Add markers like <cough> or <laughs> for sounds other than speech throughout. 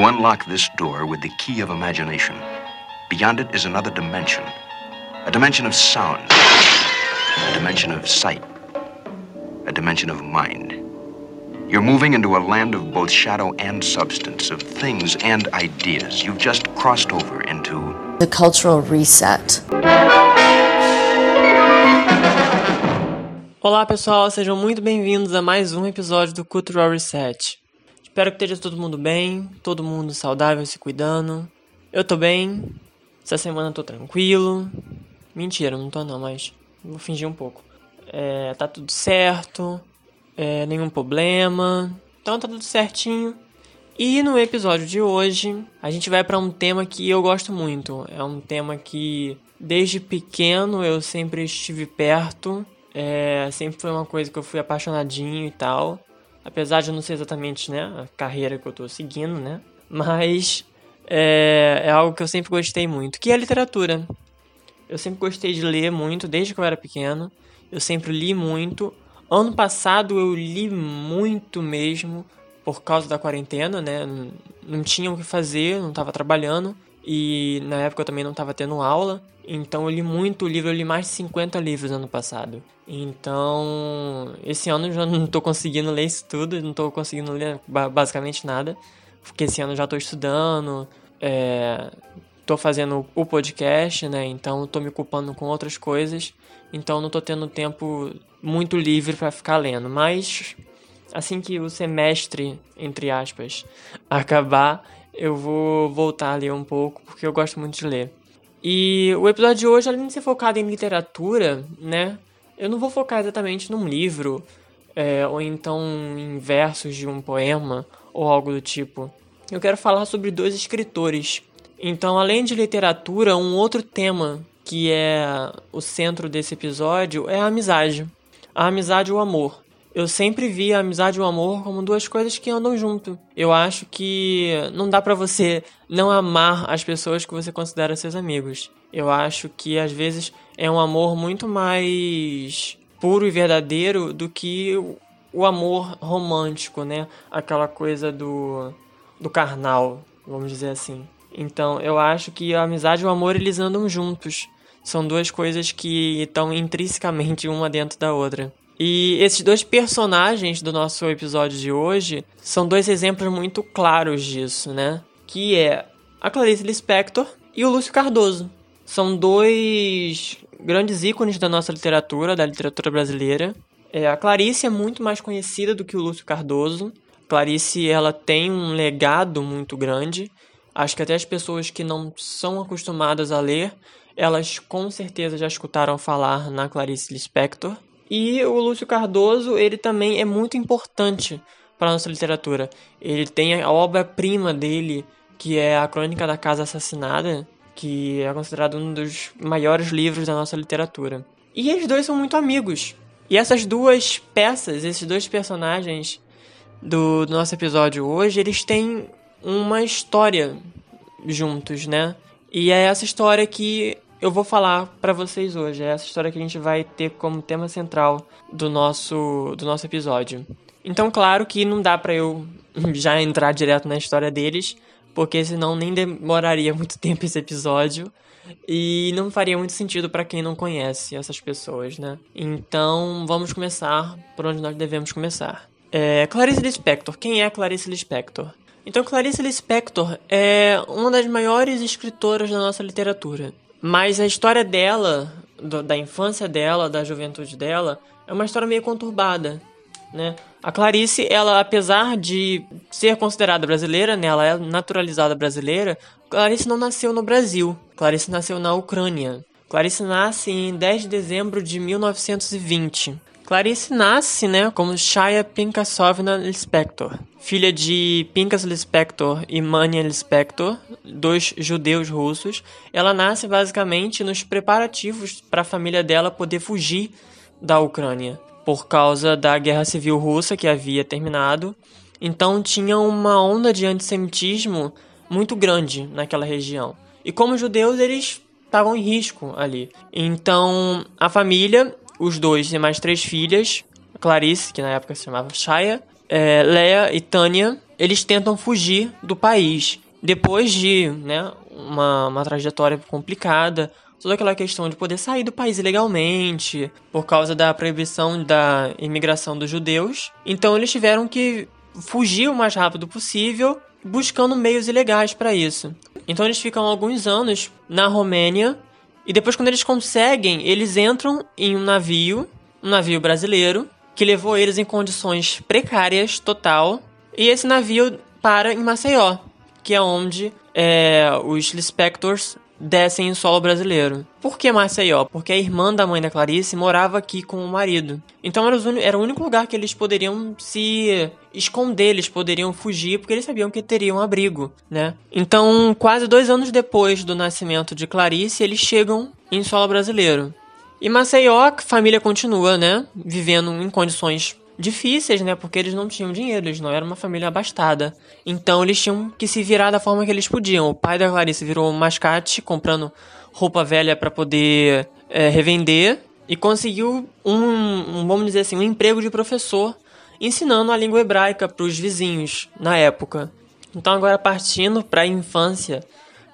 You unlock this door with the key of imagination. Beyond it is another dimension a dimension of sound, a dimension of sight, a dimension of mind. You're moving into a land of both shadow and substance, of things and ideas. You've just crossed over into the cultural reset. Olá pessoal, sejam muito bem-vindos a mais um episódio do Cultural Reset. Espero que esteja todo mundo bem, todo mundo saudável, se cuidando. Eu tô bem, essa semana tô tranquilo. Mentira, não tô não, mas vou fingir um pouco. É, tá tudo certo, é, nenhum problema, então tá tudo certinho. E no episódio de hoje, a gente vai para um tema que eu gosto muito. É um tema que desde pequeno eu sempre estive perto, é, sempre foi uma coisa que eu fui apaixonadinho e tal. Apesar de não ser exatamente né, a carreira que eu tô seguindo, né? Mas é, é algo que eu sempre gostei muito, que é a literatura. Eu sempre gostei de ler muito, desde que eu era pequeno. Eu sempre li muito. Ano passado eu li muito mesmo, por causa da quarentena, né? Não tinha o que fazer, não estava trabalhando. E na época eu também não estava tendo aula. Então eu li muito livro, eu li mais de 50 livros ano passado. Então, esse ano eu já não estou conseguindo ler isso tudo, não estou conseguindo ler basicamente nada. Porque esse ano eu já estou estudando, é, tô fazendo o podcast, né? Então tô me ocupando com outras coisas. Então não tô tendo tempo muito livre para ficar lendo. Mas assim que o semestre, entre aspas, <laughs> acabar, eu vou voltar a ler um pouco, porque eu gosto muito de ler. E o episódio de hoje, além de ser focado em literatura, né? Eu não vou focar exatamente num livro, é, ou então em versos de um poema, ou algo do tipo. Eu quero falar sobre dois escritores. Então, além de literatura, um outro tema que é o centro desse episódio é a amizade. A amizade e o amor. Eu sempre vi a amizade e o amor como duas coisas que andam junto. Eu acho que não dá para você não amar as pessoas que você considera seus amigos. Eu acho que às vezes é um amor muito mais puro e verdadeiro do que o amor romântico, né? Aquela coisa do do carnal, vamos dizer assim. Então, eu acho que a amizade e o amor eles andam juntos. São duas coisas que estão intrinsecamente uma dentro da outra. E esses dois personagens do nosso episódio de hoje são dois exemplos muito claros disso, né? Que é a Clarice Lispector e o Lúcio Cardoso. São dois grandes ícones da nossa literatura, da literatura brasileira. É, a Clarice é muito mais conhecida do que o Lúcio Cardoso. Clarice ela tem um legado muito grande. Acho que até as pessoas que não são acostumadas a ler, elas com certeza já escutaram falar na Clarice Lispector. E o Lúcio Cardoso, ele também é muito importante para nossa literatura. Ele tem a obra-prima dele, que é a Crônica da Casa Assassinada, que é considerado um dos maiores livros da nossa literatura. E eles dois são muito amigos. E essas duas peças, esses dois personagens do, do nosso episódio hoje, eles têm uma história juntos, né? E é essa história que eu vou falar para vocês hoje. É essa história que a gente vai ter como tema central do nosso do nosso episódio. Então, claro que não dá para eu <laughs> já entrar direto na história deles, porque senão nem demoraria muito <laughs> tempo esse episódio e não faria muito sentido para quem não conhece essas pessoas, né? Então, vamos começar por onde nós devemos começar. É, Clarice Lispector. Quem é Clarice Lispector? Então, Clarice Lispector é uma das maiores escritoras da nossa literatura. Mas a história dela, do, da infância dela, da juventude dela, é uma história meio conturbada, né? A Clarice, ela, apesar de ser considerada brasileira, né, ela é naturalizada brasileira, Clarice não nasceu no Brasil. Clarice nasceu na Ucrânia. Clarice nasce em 10 de dezembro de 1920. Clarice nasce, né, como Shaya Pinkasovna Lispector, filha de Pinkas Lispector e Mania Lispector, dois judeus russos. Ela nasce basicamente nos preparativos para a família dela poder fugir da Ucrânia por causa da guerra civil russa que havia terminado. Então tinha uma onda de antissemitismo muito grande naquela região. E como judeus, eles estavam em risco ali. Então a família os dois e mais três filhas, Clarice, que na época se chamava Shaya, é, Leia e Tânia, eles tentam fugir do país. Depois de né, uma, uma trajetória complicada, toda aquela questão de poder sair do país ilegalmente, por causa da proibição da imigração dos judeus. Então eles tiveram que fugir o mais rápido possível, buscando meios ilegais para isso. Então eles ficam alguns anos na Romênia e depois quando eles conseguem, eles entram em um navio, um navio brasileiro, que levou eles em condições precárias total, e esse navio para em Maceió, que é onde é, os Lispectors descem em solo brasileiro. Por que Maceió? Porque a irmã da mãe da Clarice morava aqui com o marido. Então era, era o único lugar que eles poderiam se esconder, eles poderiam fugir, porque eles sabiam que teriam abrigo, né? Então, quase dois anos depois do nascimento de Clarice, eles chegam em solo brasileiro. E Maceió, a família continua, né? Vivendo em condições difíceis, né? Porque eles não tinham dinheiro, eles não eram uma família abastada. Então eles tinham que se virar da forma que eles podiam. O pai da Clarice virou um mascate, comprando roupa velha para poder é, revender. E conseguiu um, um, vamos dizer assim, um emprego de professor ensinando a língua hebraica para os vizinhos na época. Então agora partindo para a infância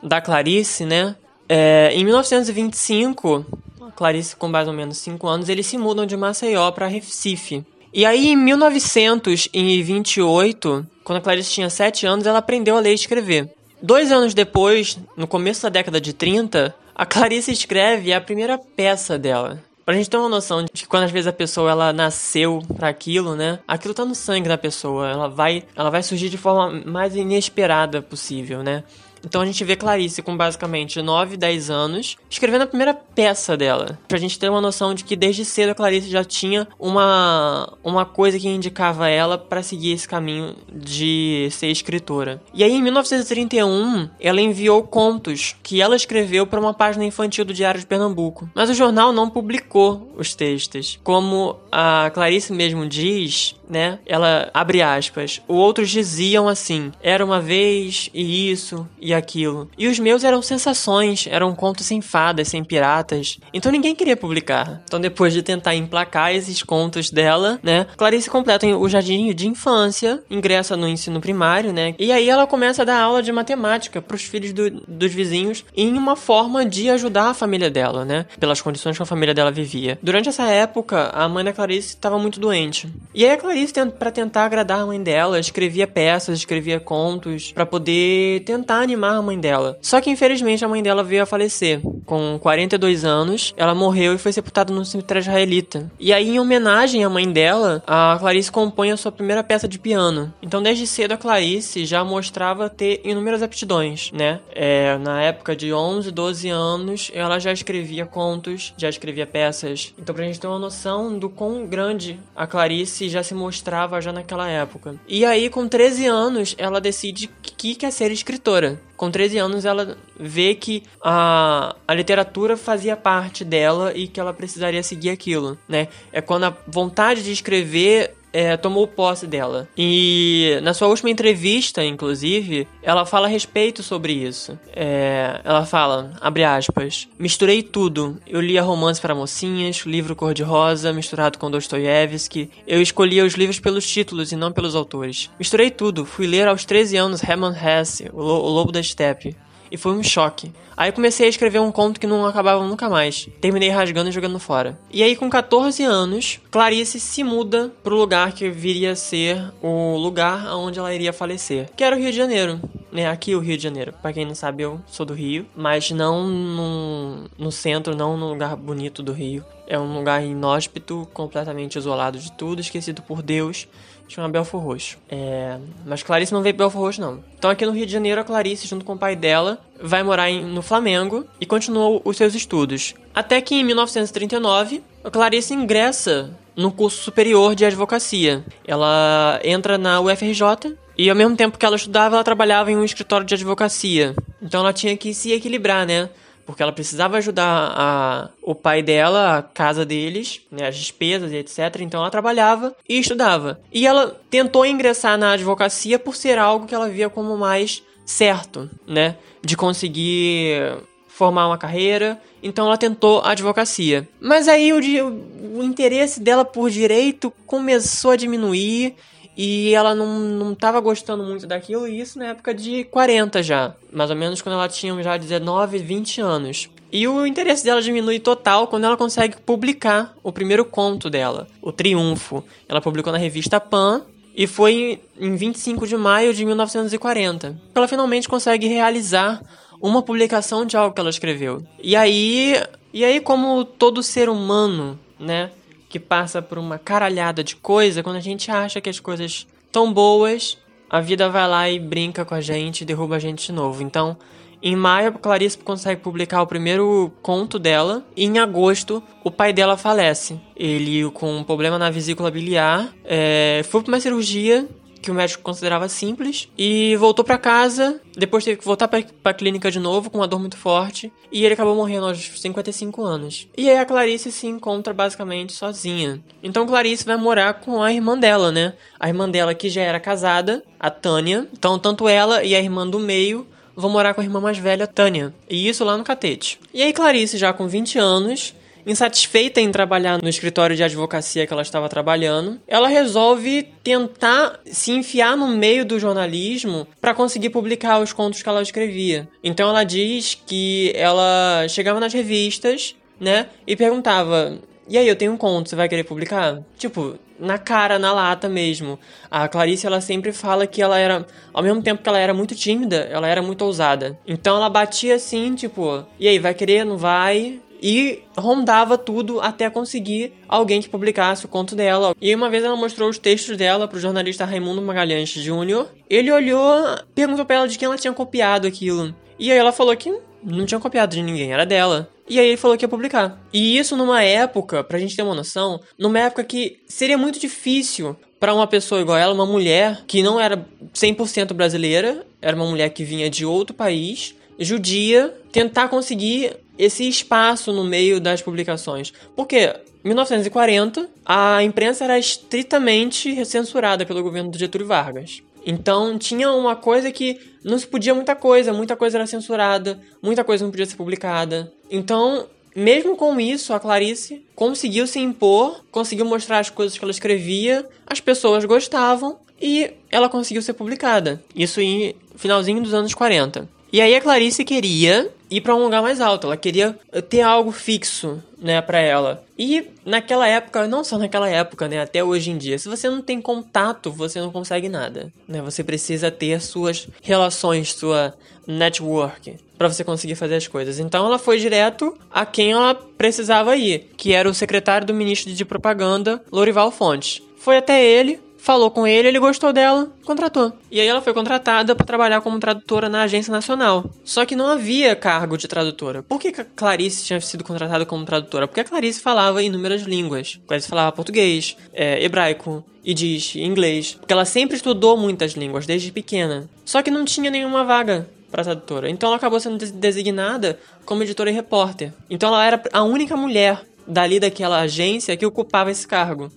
da Clarice, né? É, em 1925, Clarice com mais ou menos 5 anos, eles se mudam de Maceió para Recife. E aí, em 1928, quando a Clarice tinha 7 anos, ela aprendeu a ler e escrever. Dois anos depois, no começo da década de 30, a Clarice escreve a primeira peça dela. Pra gente ter uma noção de que quando às vezes a pessoa ela nasceu para aquilo, né? Aquilo tá no sangue da pessoa. Ela vai, ela vai surgir de forma mais inesperada possível, né? Então a gente vê Clarice com basicamente 9, 10 anos, escrevendo a primeira peça dela. Pra gente ter uma noção de que desde cedo a Clarice já tinha uma, uma coisa que indicava ela para seguir esse caminho de ser escritora. E aí em 1931, ela enviou contos que ela escreveu para uma página infantil do Diário de Pernambuco. Mas o jornal não publicou os textos. Como a Clarice mesmo diz, né? Ela abre aspas. Outros diziam assim: era uma vez e isso e aquilo. E os meus eram sensações, eram contos sem fadas, sem piratas. Então ninguém queria publicar. Então depois de tentar emplacar esses contos dela, né? Clarice completa o jardim de infância, ingressa no ensino primário, né? E aí ela começa a dar aula de matemática para os filhos do, dos vizinhos em uma forma de ajudar a família dela, né? Pelas condições que a família dela vivia. Durante essa época, a mãe da Clarice estava muito doente. E aí a Clarice, para tentar agradar a mãe dela, escrevia peças, escrevia contos para poder tentar animar a mãe dela. Só que infelizmente a mãe dela veio a falecer. Com 42 anos, ela morreu e foi sepultada no cemitério israelita. E aí, em homenagem à mãe dela, a Clarice compõe a sua primeira peça de piano. Então, desde cedo, a Clarice já mostrava ter inúmeras aptidões, né? É, na época de 11, 12 anos, ela já escrevia contos, já escrevia peças. Então, pra gente ter uma noção do quão grande a Clarice já se mostrava já naquela época. E aí, com 13 anos, ela decide que quer ser escritora. Com 13 anos, ela vê que a, a literatura fazia parte dela e que ela precisaria seguir aquilo, né? É quando a vontade de escrever é, tomou posse dela. E na sua última entrevista, inclusive, ela fala a respeito sobre isso. É, ela fala, abre aspas, misturei tudo. Eu lia romance para mocinhas, livro cor-de-rosa, misturado com Dostoiévski. Eu escolhia os livros pelos títulos e não pelos autores. Misturei tudo. Fui ler aos 13 anos Hermann Hesse, O Lobo da Steppe. E foi um choque. Aí comecei a escrever um conto que não acabava nunca mais. Terminei rasgando e jogando fora. E aí, com 14 anos, Clarice se muda pro lugar que viria a ser o lugar onde ela iria falecer, que era o Rio de Janeiro. Né, aqui o Rio de Janeiro. Pra quem não sabe, eu sou do Rio, mas não no, no centro, não no lugar bonito do Rio. É um lugar inóspito, completamente isolado de tudo, esquecido por Deus chama Belfor Roxo. É... Mas Clarice não veio Belfor Roxo, não. Então aqui no Rio de Janeiro, a Clarice, junto com o pai dela, vai morar em, no Flamengo e continuou os seus estudos. Até que em 1939, a Clarice ingressa no curso superior de advocacia. Ela entra na UFRJ e ao mesmo tempo que ela estudava, ela trabalhava em um escritório de advocacia. Então ela tinha que se equilibrar, né? Porque ela precisava ajudar a, o pai dela, a casa deles, né, as despesas e etc. Então ela trabalhava e estudava. E ela tentou ingressar na advocacia por ser algo que ela via como mais certo, né, de conseguir formar uma carreira. Então ela tentou a advocacia. Mas aí o, o, o interesse dela por direito começou a diminuir e ela não, não tava gostando muito daquilo, e isso na época de 40 já. Mais ou menos quando ela tinha já 19, 20 anos. E o interesse dela diminui total quando ela consegue publicar o primeiro conto dela, O Triunfo. Ela publicou na revista Pan e foi em 25 de maio de 1940. Ela finalmente consegue realizar uma publicação de algo que ela escreveu. E aí, e aí como todo ser humano, né, que passa por uma caralhada de coisa, quando a gente acha que as coisas estão boas, a vida vai lá e brinca com a gente, derruba a gente de novo. Então, em maio, Clarice consegue publicar o primeiro conto dela. E em agosto, o pai dela falece. Ele, com um problema na vesícula biliar, é, foi para uma cirurgia que o médico considerava simples e voltou para casa. Depois teve que voltar para a clínica de novo com uma dor muito forte e ele acabou morrendo aos 55 anos. E aí a Clarice se encontra basicamente sozinha. Então Clarice vai morar com a irmã dela, né? A irmã dela que já era casada, a Tânia. Então tanto ela e a irmã do meio vão morar com a irmã mais velha, Tânia. E isso lá no Catete. E aí Clarice já com 20 anos Insatisfeita em trabalhar no escritório de advocacia que ela estava trabalhando, ela resolve tentar se enfiar no meio do jornalismo para conseguir publicar os contos que ela escrevia. Então ela diz que ela chegava nas revistas, né, e perguntava: "E aí, eu tenho um conto, você vai querer publicar?" Tipo, na cara, na lata mesmo. A Clarice, ela sempre fala que ela era, ao mesmo tempo que ela era muito tímida, ela era muito ousada. Então ela batia assim, tipo, e aí, vai querer, não vai? E rondava tudo até conseguir alguém que publicasse o conto dela. E uma vez ela mostrou os textos dela pro jornalista Raimundo Magalhães Jr. Ele olhou, perguntou pra ela de quem ela tinha copiado aquilo. E aí ela falou que não tinha copiado de ninguém, era dela. E aí ele falou que ia publicar. E isso numa época, pra gente ter uma noção, numa época que seria muito difícil para uma pessoa igual ela, uma mulher que não era 100% brasileira, era uma mulher que vinha de outro país, judia, tentar conseguir esse espaço no meio das publicações. Porque 1940, a imprensa era estritamente censurada pelo governo de Getúlio Vargas. Então tinha uma coisa que não se podia muita coisa, muita coisa era censurada, muita coisa não podia ser publicada. Então, mesmo com isso, a Clarice conseguiu se impor, conseguiu mostrar as coisas que ela escrevia, as pessoas gostavam e ela conseguiu ser publicada. Isso em finalzinho dos anos 40. E aí a Clarice queria ir para um lugar mais alto, ela queria ter algo fixo, né, para ela. E naquela época, não só naquela época, né, até hoje em dia, se você não tem contato, você não consegue nada, né? Você precisa ter suas relações, sua network para você conseguir fazer as coisas. Então ela foi direto a quem ela precisava ir, que era o secretário do ministro de propaganda, Lorival Fontes. Foi até ele, falou com ele, ele gostou dela, contratou. E aí ela foi contratada para trabalhar como tradutora na Agência Nacional. Só que não havia cargo de tradutora. Por que Clarice tinha sido contratada como tradutora? Porque a Clarice falava inúmeras línguas. Clarice falava português, é, hebraico, diz inglês. Porque ela sempre estudou muitas línguas desde pequena. Só que não tinha nenhuma vaga para tradutora. Então ela acabou sendo designada como editora e repórter. Então ela era a única mulher dali daquela agência que ocupava esse cargo.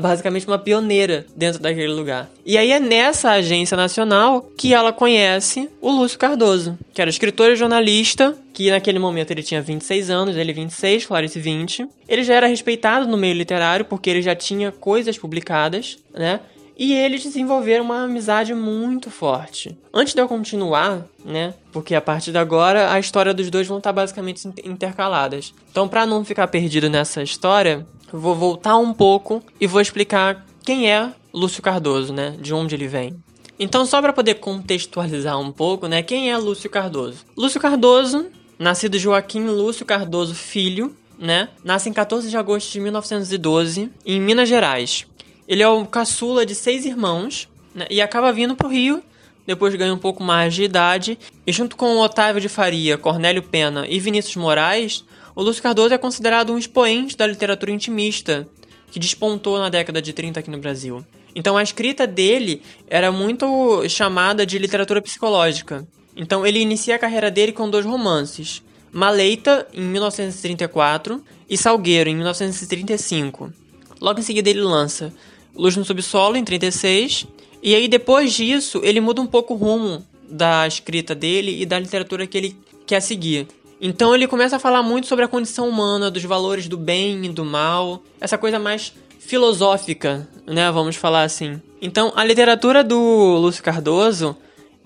Basicamente uma pioneira dentro daquele lugar. E aí é nessa agência nacional que ela conhece o Lúcio Cardoso, que era escritor e jornalista, que naquele momento ele tinha 26 anos, ele 26, Clarice 20. Ele já era respeitado no meio literário porque ele já tinha coisas publicadas, né? E eles desenvolveram uma amizade muito forte. Antes de eu continuar, né? Porque a partir de agora a história dos dois vão estar basicamente intercaladas. Então, para não ficar perdido nessa história, vou voltar um pouco e vou explicar quem é Lúcio Cardoso, né? De onde ele vem. Então, só para poder contextualizar um pouco, né? Quem é Lúcio Cardoso? Lúcio Cardoso, nascido Joaquim Lúcio Cardoso Filho, né? Nasce em 14 de agosto de 1912, em Minas Gerais. Ele é o caçula de seis irmãos né, e acaba vindo pro Rio, depois ganha um pouco mais de idade, e junto com Otávio de Faria, Cornélio Pena e Vinícius Moraes, o Lúcio Cardoso é considerado um expoente da literatura intimista, que despontou na década de 30 aqui no Brasil. Então a escrita dele era muito chamada de literatura psicológica. Então ele inicia a carreira dele com dois romances, Maleita, em 1934, e Salgueiro, em 1935. Logo em seguida ele lança Luz no Subsolo, em 36. E aí, depois disso, ele muda um pouco o rumo da escrita dele e da literatura que ele quer seguir. Então ele começa a falar muito sobre a condição humana, dos valores do bem e do mal, essa coisa mais filosófica, né, vamos falar assim. Então, a literatura do Lúcio Cardoso,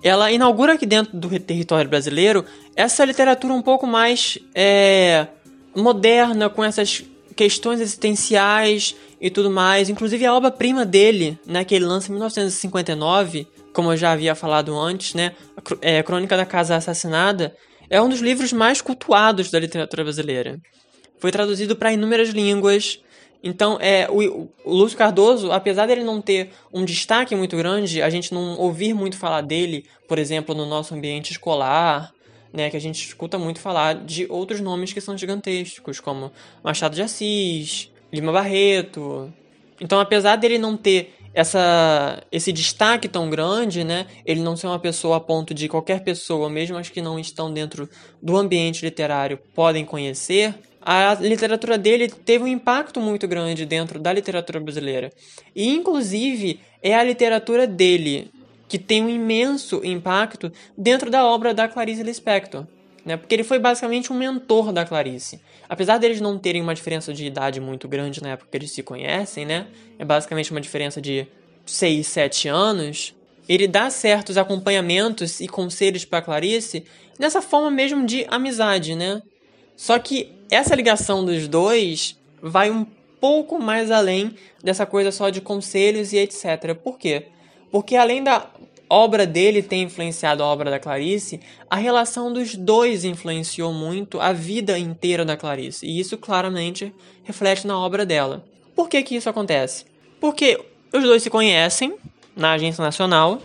ela inaugura aqui dentro do território brasileiro essa literatura um pouco mais é, moderna, com essas questões existenciais e tudo mais. Inclusive a obra-prima dele, né, que ele lança em 1959, como eu já havia falado antes, né, é, Crônica da Casa Assassinada, é um dos livros mais cultuados da literatura brasileira. Foi traduzido para inúmeras línguas. Então, é, o, o Lúcio Cardoso, apesar dele não ter um destaque muito grande, a gente não ouvir muito falar dele, por exemplo, no nosso ambiente escolar, né, que a gente escuta muito falar de outros nomes que são gigantescos, como Machado de Assis, Lima Barreto. Então, apesar dele não ter essa, esse destaque tão grande, né, ele não ser uma pessoa a ponto de qualquer pessoa, mesmo as que não estão dentro do ambiente literário, podem conhecer, a literatura dele teve um impacto muito grande dentro da literatura brasileira. E, inclusive, é a literatura dele que tem um imenso impacto dentro da obra da Clarice Lispector. Né? Porque ele foi basicamente um mentor da Clarice. Apesar deles não terem uma diferença de idade muito grande na época que eles se conhecem, né? É basicamente uma diferença de 6, 7 anos. Ele dá certos acompanhamentos e conselhos para Clarice nessa forma mesmo de amizade, né? Só que essa ligação dos dois vai um pouco mais além dessa coisa só de conselhos e etc. Por quê? Porque além da obra dele ter influenciado a obra da Clarice, a relação dos dois influenciou muito a vida inteira da Clarice, e isso claramente reflete na obra dela. Por que que isso acontece? Porque os dois se conhecem na Agência Nacional,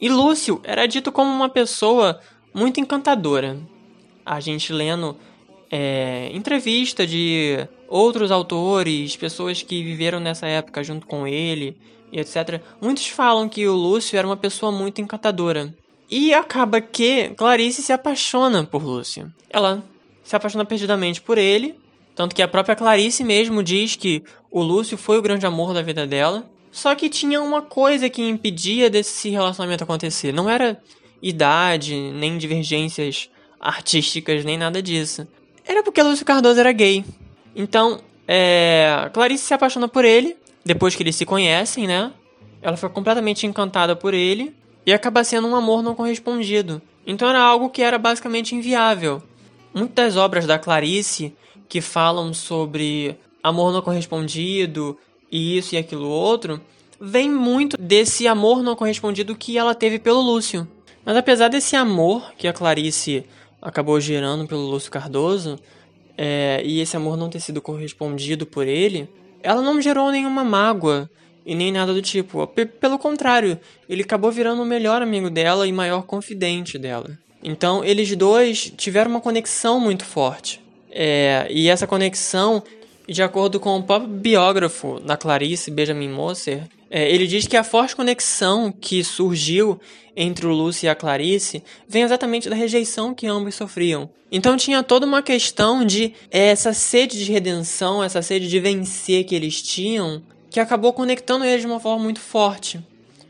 e Lúcio era dito como uma pessoa muito encantadora. A gente lendo é, entrevista de outros autores, pessoas que viveram nessa época junto com ele, e etc. Muitos falam que o Lúcio era uma pessoa muito encantadora. E acaba que Clarice se apaixona por Lúcio. Ela se apaixona perdidamente por ele, tanto que a própria Clarice mesmo diz que o Lúcio foi o grande amor da vida dela. Só que tinha uma coisa que impedia desse relacionamento acontecer. Não era idade, nem divergências artísticas, nem nada disso. Era porque Lúcio Cardoso era gay. Então, é, Clarice se apaixona por ele, depois que eles se conhecem, né? Ela foi completamente encantada por ele e acaba sendo um amor não correspondido. Então era algo que era basicamente inviável. Muitas obras da Clarice que falam sobre amor não correspondido e isso e aquilo outro, vem muito desse amor não correspondido que ela teve pelo Lúcio. Mas apesar desse amor que a Clarice acabou gerando pelo Lúcio Cardoso, é, e esse amor não ter sido correspondido por ele, ela não gerou nenhuma mágoa e nem nada do tipo. P pelo contrário, ele acabou virando o melhor amigo dela e maior confidente dela. Então, eles dois tiveram uma conexão muito forte. É, e essa conexão, de acordo com o próprio biógrafo da Clarice, Benjamin Moser, é, ele diz que a forte conexão que surgiu entre o Lúcio e a Clarice vem exatamente da rejeição que ambos sofriam. Então tinha toda uma questão de é, essa sede de redenção, essa sede de vencer que eles tinham, que acabou conectando eles de uma forma muito forte.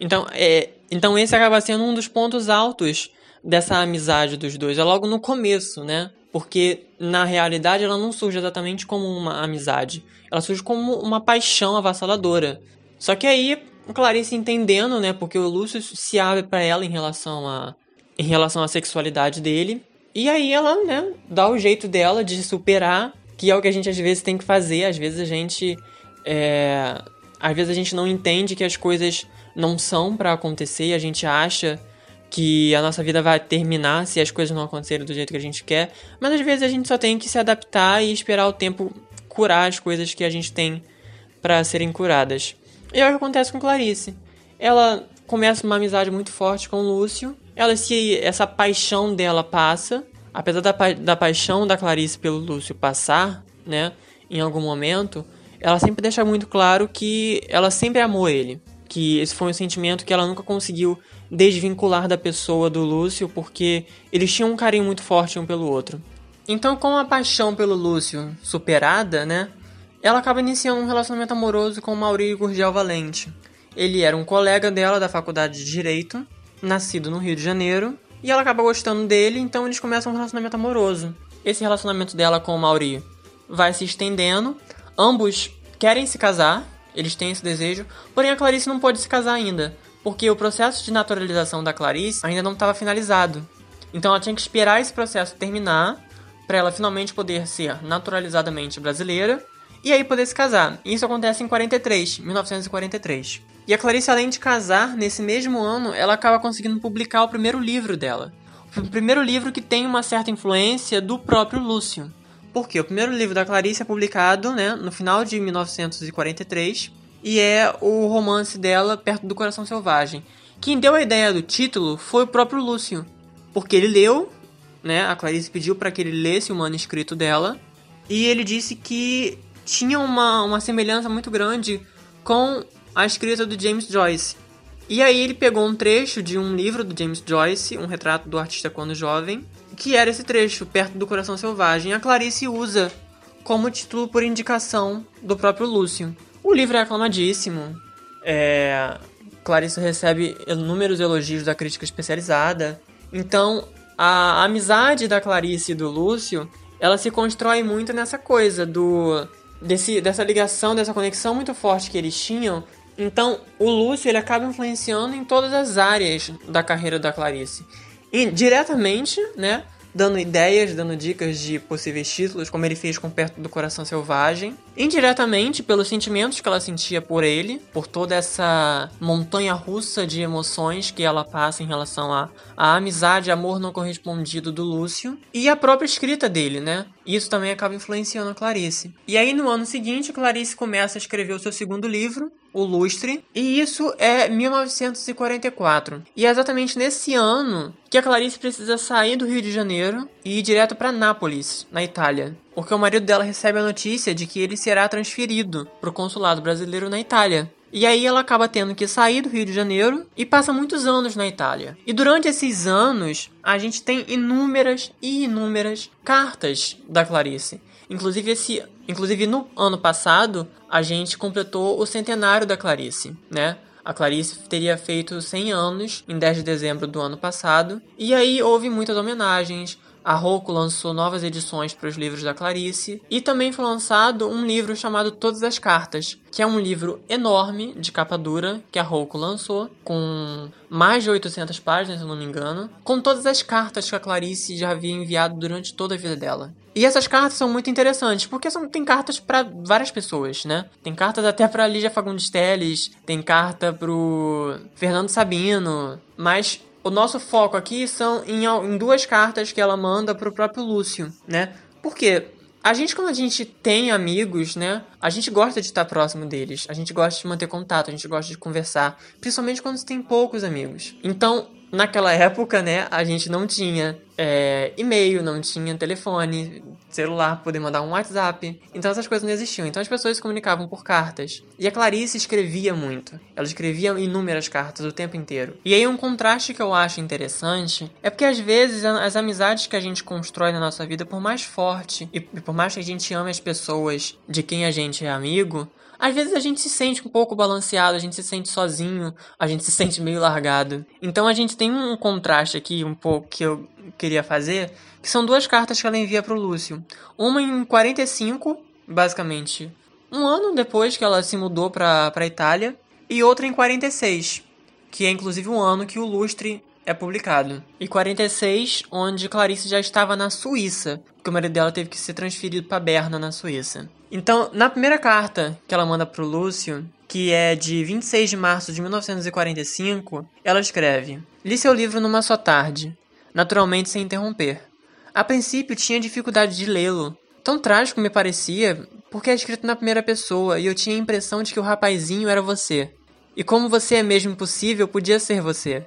Então, é, então esse acaba sendo um dos pontos altos dessa amizade dos dois. É logo no começo, né? Porque na realidade ela não surge exatamente como uma amizade. Ela surge como uma paixão avassaladora. Só que aí, Clarice entendendo, né, porque o Lúcio se abre para ela em relação a em relação à sexualidade dele, e aí ela, né, dá o jeito dela de superar, que é o que a gente às vezes tem que fazer, às vezes a gente é, às vezes a gente não entende que as coisas não são para acontecer. E a gente acha que a nossa vida vai terminar se as coisas não acontecerem do jeito que a gente quer, mas às vezes a gente só tem que se adaptar e esperar o tempo curar as coisas que a gente tem para serem curadas. E é o que acontece com Clarice. Ela começa uma amizade muito forte com Lúcio. Ela se essa paixão dela passa, apesar da, pa da paixão da Clarice pelo Lúcio passar, né, em algum momento, ela sempre deixa muito claro que ela sempre amou ele, que esse foi um sentimento que ela nunca conseguiu desvincular da pessoa do Lúcio, porque eles tinham um carinho muito forte um pelo outro. Então, com a paixão pelo Lúcio superada, né, ela acaba iniciando um relacionamento amoroso com Maurício Gurgel Valente. Ele era um colega dela da faculdade de Direito, nascido no Rio de Janeiro, e ela acaba gostando dele, então eles começam um relacionamento amoroso. Esse relacionamento dela com o Mauri vai se estendendo, ambos querem se casar, eles têm esse desejo, porém a Clarice não pode se casar ainda, porque o processo de naturalização da Clarice ainda não estava finalizado. Então ela tinha que esperar esse processo terminar para ela finalmente poder ser naturalizadamente brasileira e aí poder se casar. Isso acontece em 43, 1943. E a Clarice, além de casar, nesse mesmo ano, ela acaba conseguindo publicar o primeiro livro dela. O primeiro livro que tem uma certa influência do próprio Lúcio. Porque o primeiro livro da Clarice é publicado né, no final de 1943 e é o romance dela Perto do Coração Selvagem. Quem deu a ideia do título foi o próprio Lúcio, porque ele leu, né, a Clarice pediu para que ele lesse o manuscrito dela e ele disse que tinha uma, uma semelhança muito grande com a escrita do James Joyce. E aí ele pegou um trecho de um livro do James Joyce, um retrato do artista quando jovem, que era esse trecho, Perto do Coração Selvagem. A Clarice usa como título por indicação do próprio Lúcio. O livro é aclamadíssimo. É... Clarice recebe inúmeros elogios da crítica especializada. Então, a amizade da Clarice e do Lúcio, ela se constrói muito nessa coisa do desse, dessa ligação, dessa conexão muito forte que eles tinham. Então, o Lúcio ele acaba influenciando em todas as áreas da carreira da Clarice. E diretamente, né, dando ideias, dando dicas de possíveis títulos, como ele fez com Perto do Coração Selvagem. Indiretamente, pelos sentimentos que ela sentia por ele, por toda essa montanha russa de emoções que ela passa em relação à, à amizade, amor não correspondido do Lúcio. E a própria escrita dele, né? Isso também acaba influenciando a Clarice. E aí, no ano seguinte, Clarice começa a escrever o seu segundo livro, O Lustre, e isso é 1944. E é exatamente nesse ano que a Clarice precisa sair do Rio de Janeiro e ir direto para Nápoles, na Itália, porque o marido dela recebe a notícia de que ele será transferido para o consulado brasileiro na Itália. E aí ela acaba tendo que sair do Rio de Janeiro e passa muitos anos na Itália. E durante esses anos, a gente tem inúmeras e inúmeras cartas da Clarice. Inclusive esse, inclusive no ano passado, a gente completou o centenário da Clarice, né? A Clarice teria feito 100 anos em 10 de dezembro do ano passado, e aí houve muitas homenagens, a Rocco lançou novas edições para os livros da Clarice e também foi lançado um livro chamado Todas as Cartas, que é um livro enorme de capa dura que a Rocco lançou, com mais de 800 páginas, se não me engano, com todas as cartas que a Clarice já havia enviado durante toda a vida dela. E essas cartas são muito interessantes, porque são, tem cartas para várias pessoas, né? Tem cartas até para Lígia Fagundes Telles, tem carta pro Fernando Sabino, mas o nosso foco aqui são em, em duas cartas que ela manda pro próprio Lúcio, né? Porque a gente, quando a gente tem amigos, né? A gente gosta de estar próximo deles. A gente gosta de manter contato, a gente gosta de conversar. Principalmente quando tem poucos amigos. Então, naquela época, né, a gente não tinha é, e-mail, não tinha telefone, celular, poder mandar um WhatsApp. Então essas coisas não existiam. Então as pessoas se comunicavam por cartas. E a Clarice escrevia muito. Ela escrevia inúmeras cartas o tempo inteiro. E aí um contraste que eu acho interessante é porque às vezes as amizades que a gente constrói na nossa vida, por mais forte e por mais que a gente ame as pessoas de quem a gente é amigo, às vezes a gente se sente um pouco balanceado, a gente se sente sozinho, a gente se sente meio largado. Então a gente tem um contraste aqui um pouco que eu queria fazer, que são duas cartas que ela envia para o Lúcio. Uma em 45, basicamente, um ano depois que ela se mudou para a Itália, e outra em 46, que é inclusive um ano que o Lustre é publicado. E 46, onde Clarice já estava na Suíça, porque o marido dela teve que ser transferido para Berna, na Suíça. Então, na primeira carta que ela manda pro Lúcio, que é de 26 de março de 1945, ela escreve: Li seu livro numa só tarde, naturalmente sem interromper. A princípio tinha dificuldade de lê-lo. Tão trágico me parecia, porque é escrito na primeira pessoa e eu tinha a impressão de que o rapazinho era você. E como você é mesmo impossível, podia ser você.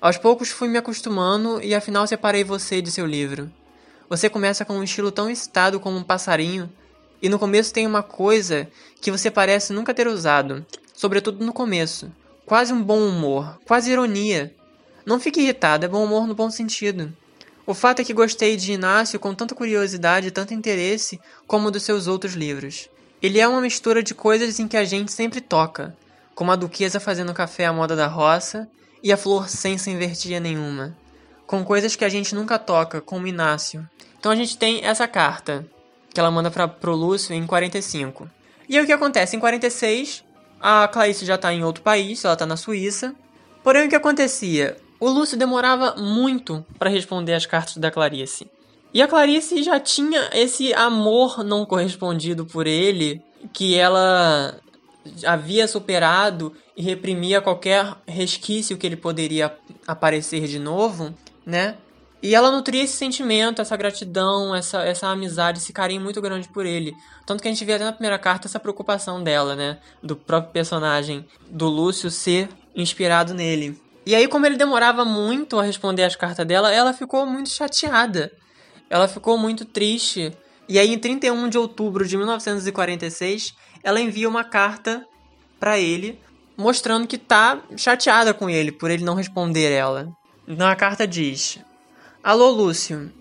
Aos poucos fui me acostumando e afinal separei você de seu livro. Você começa com um estilo tão excitado como um passarinho, e no começo tem uma coisa que você parece nunca ter usado, sobretudo no começo. Quase um bom humor, quase ironia. Não fique irritado, é bom humor no bom sentido. O fato é que gostei de Inácio com tanta curiosidade e tanto interesse como dos seus outros livros. Ele é uma mistura de coisas em que a gente sempre toca, como a duquesa fazendo café à moda da roça e a flor sem invertia nenhuma, com coisas que a gente nunca toca, como Inácio. Então a gente tem essa carta, que ela manda para pro Lúcio em 45. E aí o que acontece? Em 46, A Clarice já tá em outro país, ela tá na Suíça. Porém, o que acontecia? O Lúcio demorava muito para responder as cartas da Clarice. E a Clarice já tinha esse amor não correspondido por ele, que ela havia superado e reprimia qualquer resquício que ele poderia aparecer de novo, né? E ela nutria esse sentimento, essa gratidão, essa, essa amizade, esse carinho muito grande por ele. Tanto que a gente vê até na primeira carta essa preocupação dela, né? Do próprio personagem do Lúcio ser inspirado nele. E aí, como ele demorava muito a responder as cartas dela, ela ficou muito chateada ela ficou muito triste. E aí, em 31 de outubro de 1946, ela envia uma carta para ele, mostrando que tá chateada com ele por ele não responder ela. Na carta diz: Alô, Lúcio.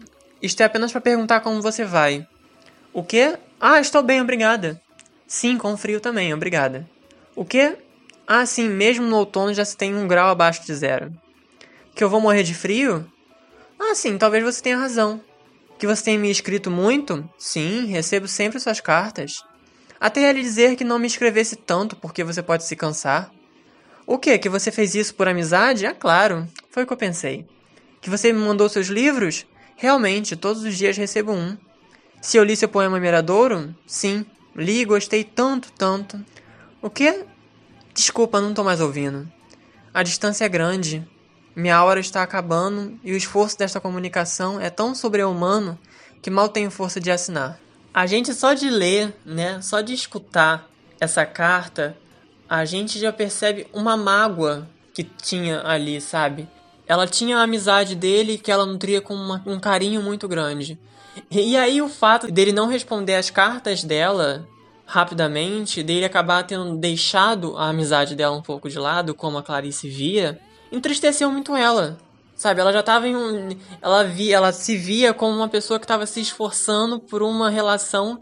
Isto é apenas para perguntar como você vai. O quê? Ah, estou bem, obrigada. Sim, com frio também, obrigada. O quê? Ah, sim, mesmo no outono já se tem um grau abaixo de zero. Que eu vou morrer de frio? Ah, sim, talvez você tenha razão. Que você tem me escrito muito? Sim, recebo sempre suas cartas. Até ele dizer que não me escrevesse tanto porque você pode se cansar. O que? Que você fez isso por amizade? É claro, foi o que eu pensei. Que você me mandou seus livros? Realmente, todos os dias recebo um. Se eu li seu poema Miradouro? Sim, li e gostei tanto, tanto. O que? Desculpa, não tô mais ouvindo. A distância é grande. Minha hora está acabando e o esforço desta comunicação é tão sobre-humano que mal tenho força de assinar. A gente só de ler, né, só de escutar essa carta, a gente já percebe uma mágoa que tinha ali, sabe? Ela tinha a amizade dele que ela nutria com uma, um carinho muito grande. E aí o fato dele não responder as cartas dela rapidamente, dele acabar tendo deixado a amizade dela um pouco de lado, como a Clarice via, entristeceu muito ela. Sabe, ela já estava em um. Ela, via, ela se via como uma pessoa que estava se esforçando por uma relação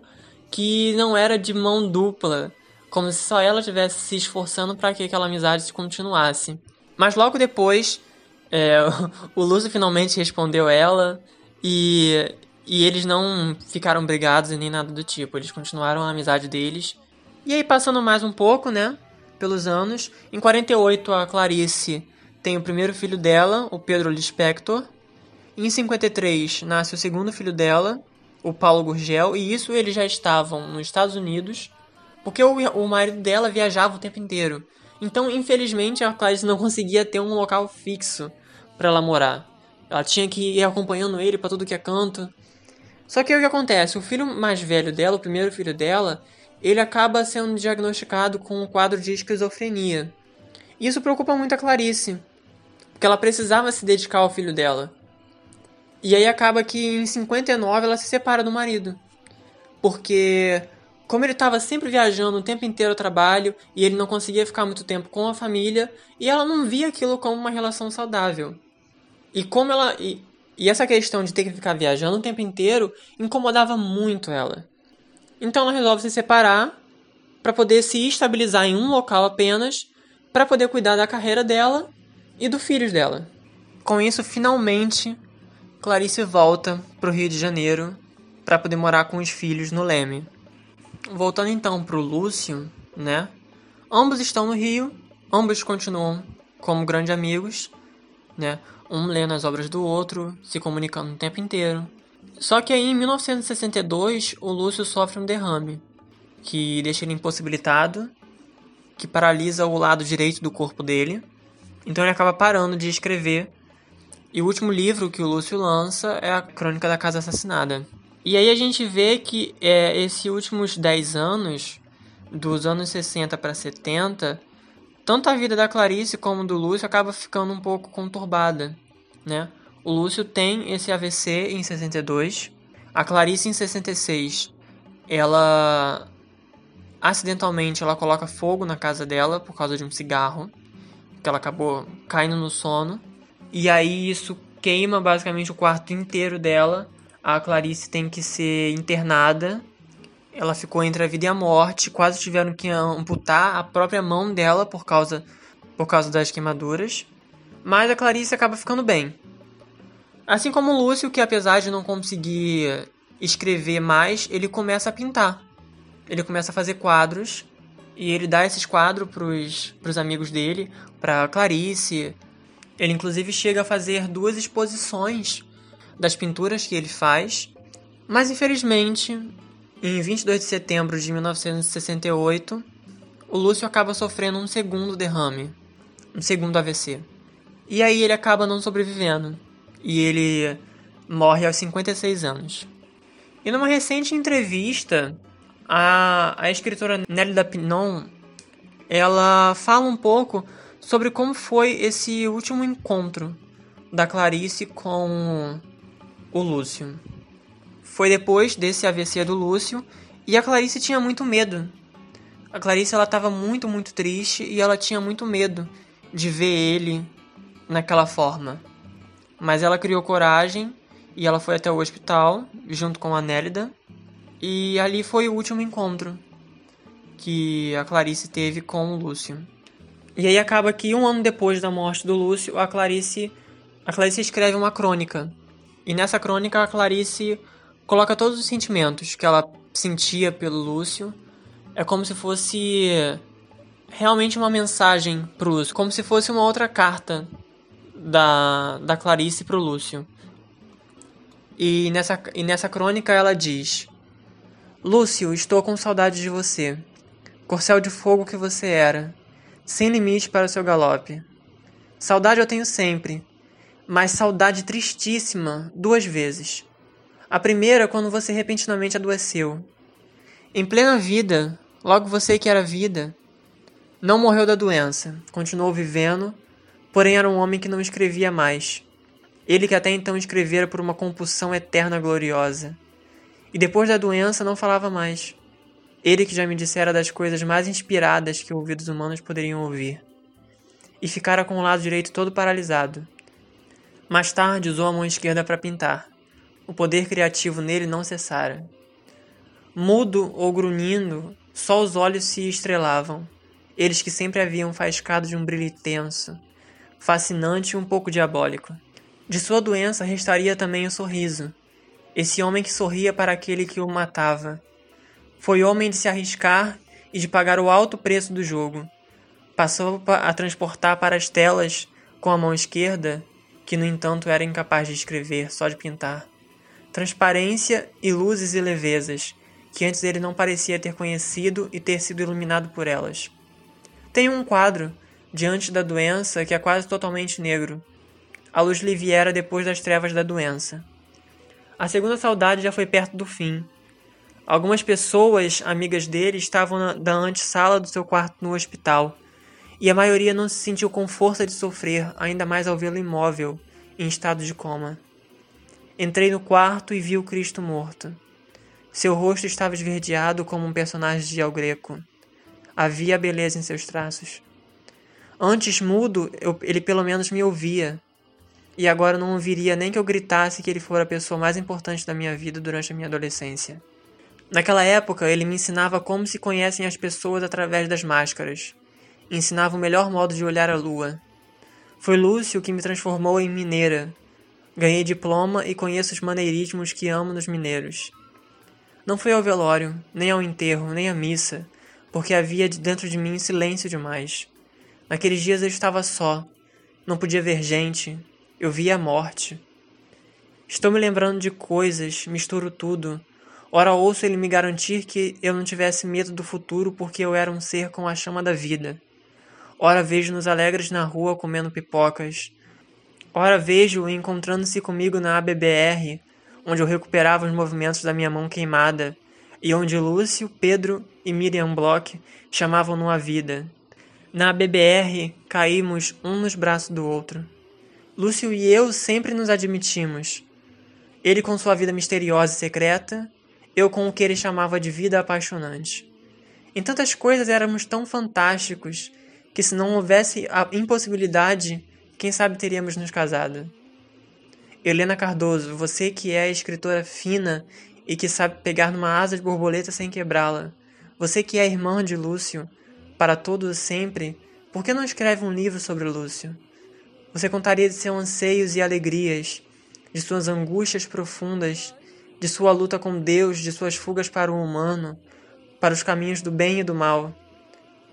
que não era de mão dupla. Como se só ela estivesse se esforçando para que aquela amizade continuasse. Mas logo depois, é, o Lúcio finalmente respondeu ela e, e eles não ficaram brigados e nem nada do tipo. Eles continuaram a amizade deles. E aí, passando mais um pouco, né? Pelos anos, em 48 a Clarice tem o primeiro filho dela, o Pedro Lispector. Em 53 nasce o segundo filho dela, o Paulo Gurgel, e isso eles já estavam nos Estados Unidos, porque o, o marido dela viajava o tempo inteiro. Então, infelizmente, a Clarice não <laughs> conseguia ter um local fixo para ela morar. Ela tinha que ir acompanhando ele para tudo que é canto. Só que o que acontece? O filho mais velho dela, o primeiro filho dela, ele acaba sendo diagnosticado com um quadro de esquizofrenia. Isso preocupa muito a Clarice, porque ela precisava se dedicar ao filho dela. E aí acaba que em 59 ela se separa do marido. Porque como ele estava sempre viajando o tempo inteiro ao trabalho e ele não conseguia ficar muito tempo com a família, e ela não via aquilo como uma relação saudável. E como ela e, e essa questão de ter que ficar viajando o tempo inteiro incomodava muito ela. Então ela resolve se separar para poder se estabilizar em um local apenas, para poder cuidar da carreira dela e dos filhos dela. Com isso, finalmente, Clarice volta para o Rio de Janeiro para poder morar com os filhos no Leme. Voltando então para o Lúcio, né? Ambos estão no Rio, ambos continuam como grandes amigos, né? Um lendo as obras do outro, se comunicando o tempo inteiro. Só que aí em 1962 o Lúcio sofre um derrame que deixa ele impossibilitado, que paralisa o lado direito do corpo dele então ele acaba parando de escrever. E o último livro que o Lúcio lança é a Crônica da Casa Assassinada. E aí a gente vê que é, esses últimos 10 anos, dos anos 60 para 70, tanto a vida da Clarice como do Lúcio acaba ficando um pouco conturbada, né? O Lúcio tem esse AVC em 62, a Clarice em 66. Ela acidentalmente ela coloca fogo na casa dela por causa de um cigarro que ela acabou caindo no sono. E aí isso queima basicamente o quarto inteiro dela. A Clarice tem que ser internada. Ela ficou entre a vida e a morte. Quase tiveram que amputar a própria mão dela por causa, por causa das queimaduras. Mas a Clarice acaba ficando bem. Assim como o Lúcio, que apesar de não conseguir escrever mais, ele começa a pintar. Ele começa a fazer quadros E ele dá esses quadros pros, pros amigos dele, pra Clarice. Ele inclusive chega a fazer duas exposições das pinturas que ele faz. Mas infelizmente, em 22 de setembro de 1968, o Lúcio acaba sofrendo um segundo derrame, um segundo AVC. E aí ele acaba não sobrevivendo. E ele morre aos 56 anos. E numa recente entrevista, a, a escritora Nélida Pinon, ela fala um pouco sobre como foi esse último encontro da Clarice com o Lúcio. Foi depois desse AVC do Lúcio e a Clarice tinha muito medo. A Clarice ela estava muito, muito triste e ela tinha muito medo de ver ele naquela forma. Mas ela criou coragem e ela foi até o hospital junto com a Nélida. E ali foi o último encontro que a Clarice teve com o Lúcio. E aí acaba que um ano depois da morte do Lúcio, a Clarice, a Clarice escreve uma crônica. E nessa crônica a Clarice coloca todos os sentimentos que ela sentia pelo Lúcio. É como se fosse realmente uma mensagem pro Lúcio, como se fosse uma outra carta da, da Clarice pro Lúcio. E nessa, e nessa crônica ela diz: Lúcio, estou com saudade de você. Corcel de fogo que você era, sem limite para o seu galope. Saudade eu tenho sempre, mas saudade tristíssima duas vezes. A primeira quando você repentinamente adoeceu. Em plena vida, logo você que era vida, não morreu da doença, continuou vivendo, porém era um homem que não escrevia mais. Ele que até então escrevera por uma compulsão eterna gloriosa. E depois da doença não falava mais. Ele que já me dissera das coisas mais inspiradas que ouvidos humanos poderiam ouvir. E ficara com o lado direito todo paralisado. Mais tarde usou a mão esquerda para pintar. O poder criativo nele não cessara. Mudo ou grunhindo, só os olhos se estrelavam eles que sempre haviam faiscado de um brilho intenso, fascinante e um pouco diabólico. De sua doença restaria também o sorriso, esse homem que sorria para aquele que o matava. Foi homem de se arriscar e de pagar o alto preço do jogo. Passou a transportar para as telas, com a mão esquerda, que no entanto era incapaz de escrever, só de pintar. Transparência e luzes e levezas, que antes ele não parecia ter conhecido e ter sido iluminado por elas. Tem um quadro, diante da doença, que é quase totalmente negro. A luz lhe viera depois das trevas da doença. A segunda saudade já foi perto do fim. Algumas pessoas, amigas dele, estavam na da antessala do seu quarto no hospital, e a maioria não se sentiu com força de sofrer, ainda mais ao vê-lo imóvel, em estado de coma. Entrei no quarto e vi o Cristo morto. Seu rosto estava esverdeado como um personagem de El Greco. Havia beleza em seus traços. Antes, mudo, eu, ele pelo menos me ouvia. E agora não ouviria nem que eu gritasse que ele fora a pessoa mais importante da minha vida durante a minha adolescência. Naquela época, ele me ensinava como se conhecem as pessoas através das máscaras. Ensinava o melhor modo de olhar a lua. Foi Lúcio que me transformou em mineira. Ganhei diploma e conheço os maneirismos que amo nos mineiros. Não foi ao velório, nem ao enterro, nem à missa, porque havia dentro de mim silêncio demais. Naqueles dias eu estava só, não podia ver gente, eu via a morte. Estou me lembrando de coisas, misturo tudo. Ora ouço ele me garantir que eu não tivesse medo do futuro porque eu era um ser com a chama da vida. Ora vejo-nos alegres na rua comendo pipocas. Ora vejo-o encontrando-se comigo na ABBR, onde eu recuperava os movimentos da minha mão queimada, e onde Lúcio, Pedro e Miriam Bloch chamavam-no a vida. Na BBR, caímos um nos braços do outro. Lúcio e eu sempre nos admitimos. Ele com sua vida misteriosa e secreta, eu com o que ele chamava de vida apaixonante. Em tantas coisas éramos tão fantásticos que se não houvesse a impossibilidade, quem sabe teríamos nos casado. Helena Cardoso, você que é escritora fina e que sabe pegar numa asa de borboleta sem quebrá-la. Você que é irmã de Lúcio, para todos sempre, por que não escreve um livro sobre Lúcio? Você contaria de seus anseios e alegrias, de suas angústias profundas, de sua luta com Deus, de suas fugas para o humano, para os caminhos do bem e do mal.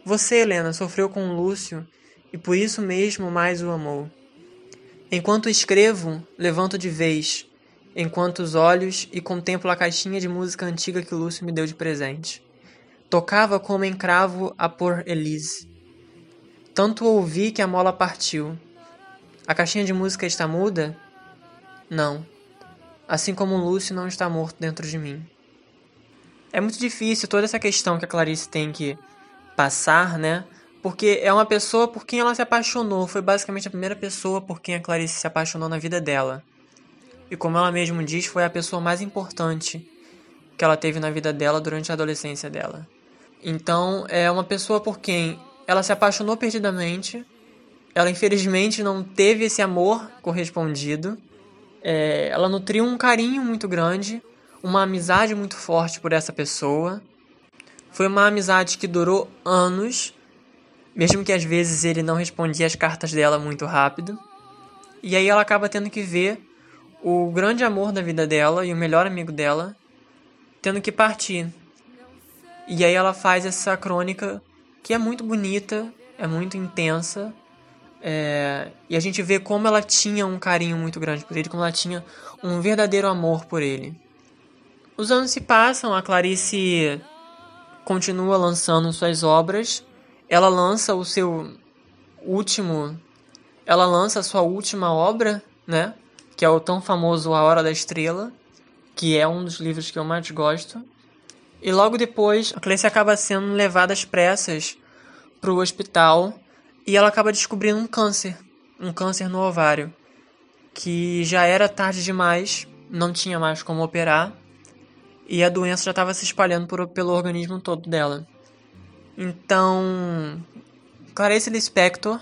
Você, Helena, sofreu com Lúcio e por isso mesmo mais o amou. Enquanto escrevo, levanto de vez, enquanto os olhos e contemplo a caixinha de música antiga que Lúcio me deu de presente. Tocava como em cravo a por Elise. Tanto ouvi que a mola partiu. A caixinha de música está muda? Não. Assim como Lúcio não está morto dentro de mim. É muito difícil toda essa questão que a Clarice tem que passar, né? Porque é uma pessoa por quem ela se apaixonou. Foi basicamente a primeira pessoa por quem a Clarice se apaixonou na vida dela. E como ela mesma diz, foi a pessoa mais importante que ela teve na vida dela durante a adolescência dela. Então, é uma pessoa por quem ela se apaixonou perdidamente. Ela infelizmente não teve esse amor correspondido. É, ela nutriu um carinho muito grande, uma amizade muito forte por essa pessoa. Foi uma amizade que durou anos, mesmo que às vezes ele não respondia as cartas dela muito rápido. E aí ela acaba tendo que ver o grande amor da vida dela e o melhor amigo dela tendo que partir. E aí ela faz essa crônica que é muito bonita, é muito intensa. É, e a gente vê como ela tinha um carinho muito grande por ele, como ela tinha um verdadeiro amor por ele. Os anos se passam, a Clarice continua lançando suas obras. Ela lança o seu último. Ela lança a sua última obra, né? Que é o tão famoso A Hora da Estrela, que é um dos livros que eu mais gosto. E logo depois, a Clarice acaba sendo levada às pressas para o hospital e ela acaba descobrindo um câncer, um câncer no ovário, que já era tarde demais, não tinha mais como operar e a doença já estava se espalhando por, pelo organismo todo dela. Então, Clarice Lispector,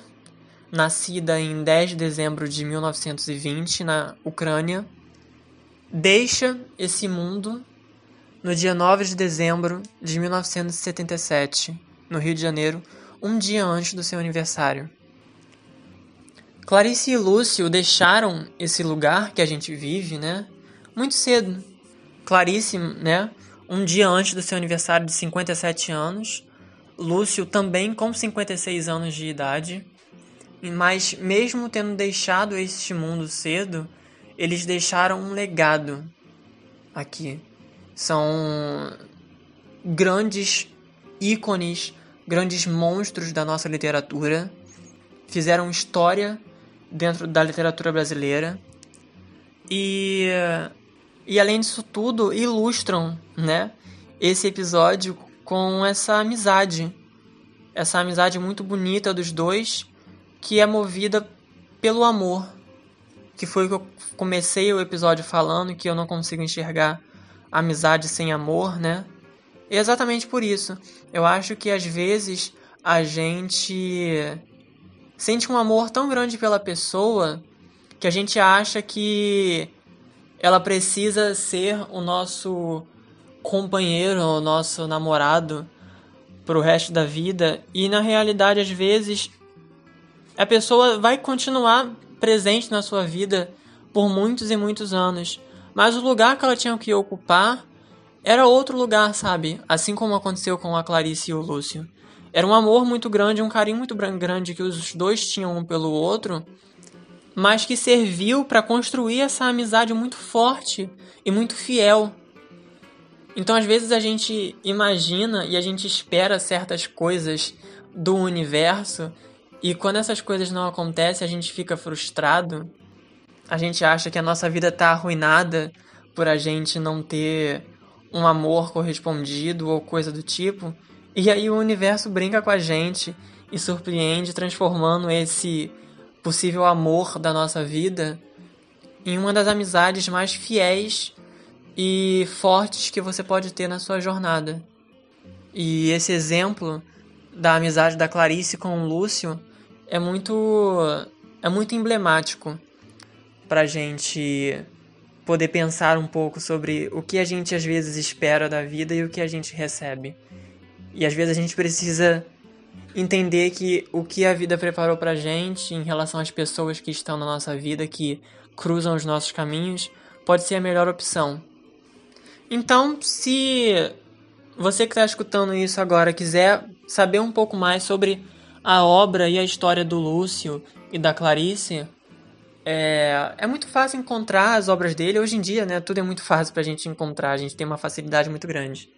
nascida em 10 de dezembro de 1920 na Ucrânia, deixa esse mundo no dia 9 de dezembro de 1977, no Rio de Janeiro, um dia antes do seu aniversário. Clarice e Lúcio deixaram esse lugar que a gente vive, né? Muito cedo. Clarice, né? Um dia antes do seu aniversário de 57 anos. Lúcio também com 56 anos de idade. Mas mesmo tendo deixado este mundo cedo, eles deixaram um legado aqui são grandes ícones, grandes monstros da nossa literatura, fizeram história dentro da literatura brasileira. E, e além disso tudo ilustram né, esse episódio com essa amizade, essa amizade muito bonita dos dois que é movida pelo amor, que foi o que eu comecei o episódio falando que eu não consigo enxergar amizade sem amor, né? E exatamente por isso, eu acho que às vezes a gente sente um amor tão grande pela pessoa que a gente acha que ela precisa ser o nosso companheiro, o nosso namorado pro resto da vida. E na realidade às vezes a pessoa vai continuar presente na sua vida por muitos e muitos anos, mas o lugar que ela tinha que ocupar era outro lugar, sabe? Assim como aconteceu com a Clarice e o Lúcio. Era um amor muito grande, um carinho muito grande que os dois tinham um pelo outro, mas que serviu para construir essa amizade muito forte e muito fiel. Então, às vezes a gente imagina e a gente espera certas coisas do universo, e quando essas coisas não acontecem, a gente fica frustrado a gente acha que a nossa vida tá arruinada por a gente não ter um amor correspondido ou coisa do tipo. E aí o universo brinca com a gente e surpreende, transformando esse possível amor da nossa vida em uma das amizades mais fiéis e fortes que você pode ter na sua jornada. E esse exemplo da amizade da Clarice com o Lúcio é muito é muito emblemático para gente poder pensar um pouco sobre o que a gente às vezes espera da vida e o que a gente recebe. E às vezes a gente precisa entender que o que a vida preparou pra gente em relação às pessoas que estão na nossa vida, que cruzam os nossos caminhos, pode ser a melhor opção. Então, se você que está escutando isso agora quiser saber um pouco mais sobre a obra e a história do Lúcio e da Clarice, é, é muito fácil encontrar as obras dele. Hoje em dia, né, tudo é muito fácil para a gente encontrar, a gente tem uma facilidade muito grande.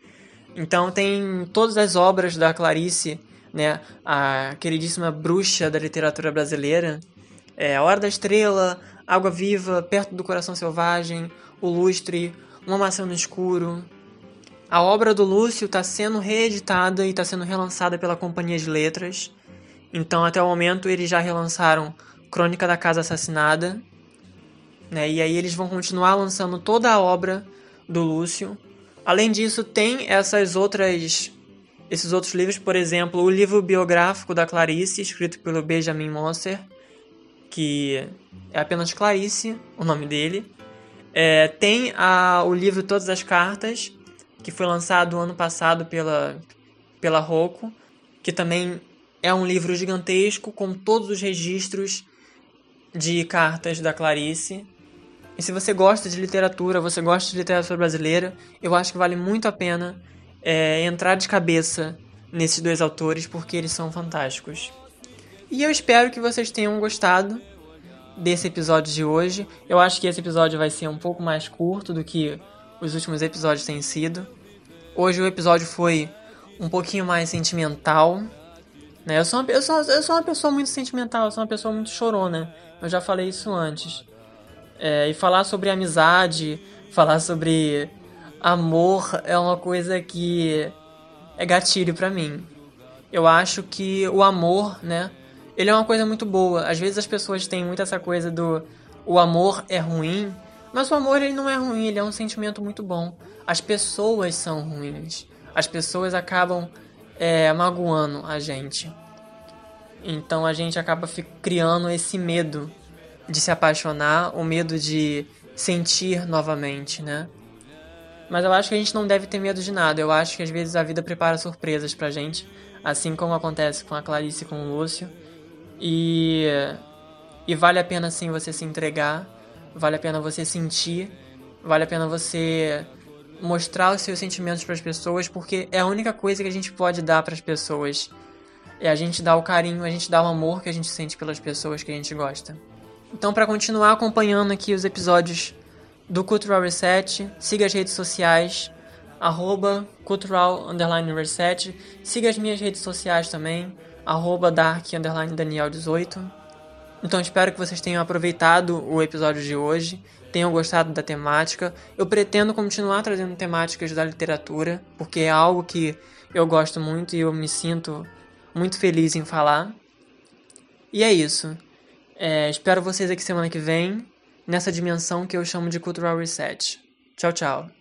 Então tem todas as obras da Clarice, né, a queridíssima bruxa da literatura brasileira, é, A Hora da Estrela, Água Viva, Perto do Coração Selvagem, O Lustre, Uma Maçã no Escuro. A obra do Lúcio está sendo reeditada e está sendo relançada pela Companhia de Letras. Então, até o momento, eles já relançaram Crônica da Casa Assassinada. Né? E aí eles vão continuar lançando toda a obra do Lúcio. Além disso, tem essas outras esses outros livros, por exemplo, o livro biográfico da Clarice, escrito pelo Benjamin Moser, que é apenas Clarice, o nome dele. É, tem a, o livro Todas as Cartas, que foi lançado ano passado pela, pela Rocco, que também é um livro gigantesco com todos os registros de cartas da Clarice. E se você gosta de literatura, você gosta de literatura brasileira, eu acho que vale muito a pena é, entrar de cabeça nesses dois autores porque eles são fantásticos. E eu espero que vocês tenham gostado desse episódio de hoje. Eu acho que esse episódio vai ser um pouco mais curto do que os últimos episódios têm sido. Hoje o episódio foi um pouquinho mais sentimental. Né? Eu, sou uma, eu, sou, eu sou uma pessoa muito sentimental, eu sou uma pessoa muito chorona. Eu já falei isso antes. É, e falar sobre amizade, falar sobre amor é uma coisa que é gatilho para mim. Eu acho que o amor, né? Ele é uma coisa muito boa. Às vezes as pessoas têm muito essa coisa do o amor é ruim, mas o amor ele não é ruim, ele é um sentimento muito bom. As pessoas são ruins. As pessoas acabam é, magoando a gente. Então a gente acaba criando esse medo de se apaixonar, o medo de sentir novamente, né? Mas eu acho que a gente não deve ter medo de nada. Eu acho que às vezes a vida prepara surpresas pra gente, assim como acontece com a Clarice e com o Lúcio. E e vale a pena sim você se entregar, vale a pena você sentir, vale a pena você mostrar os seus sentimentos para as pessoas, porque é a única coisa que a gente pode dar para as pessoas. É a gente dar o carinho, a gente dar o amor que a gente sente pelas pessoas que a gente gosta. Então, para continuar acompanhando aqui os episódios do Cultural Reset, siga as redes sociais, arroba cultural underline reset, siga as minhas redes sociais também, arroba dark underline daniel 18. Então espero que vocês tenham aproveitado o episódio de hoje, tenham gostado da temática. Eu pretendo continuar trazendo temáticas da literatura, porque é algo que eu gosto muito e eu me sinto muito feliz em falar. E é isso. É, espero vocês aqui semana que vem, nessa dimensão que eu chamo de Cultural Reset. Tchau, tchau.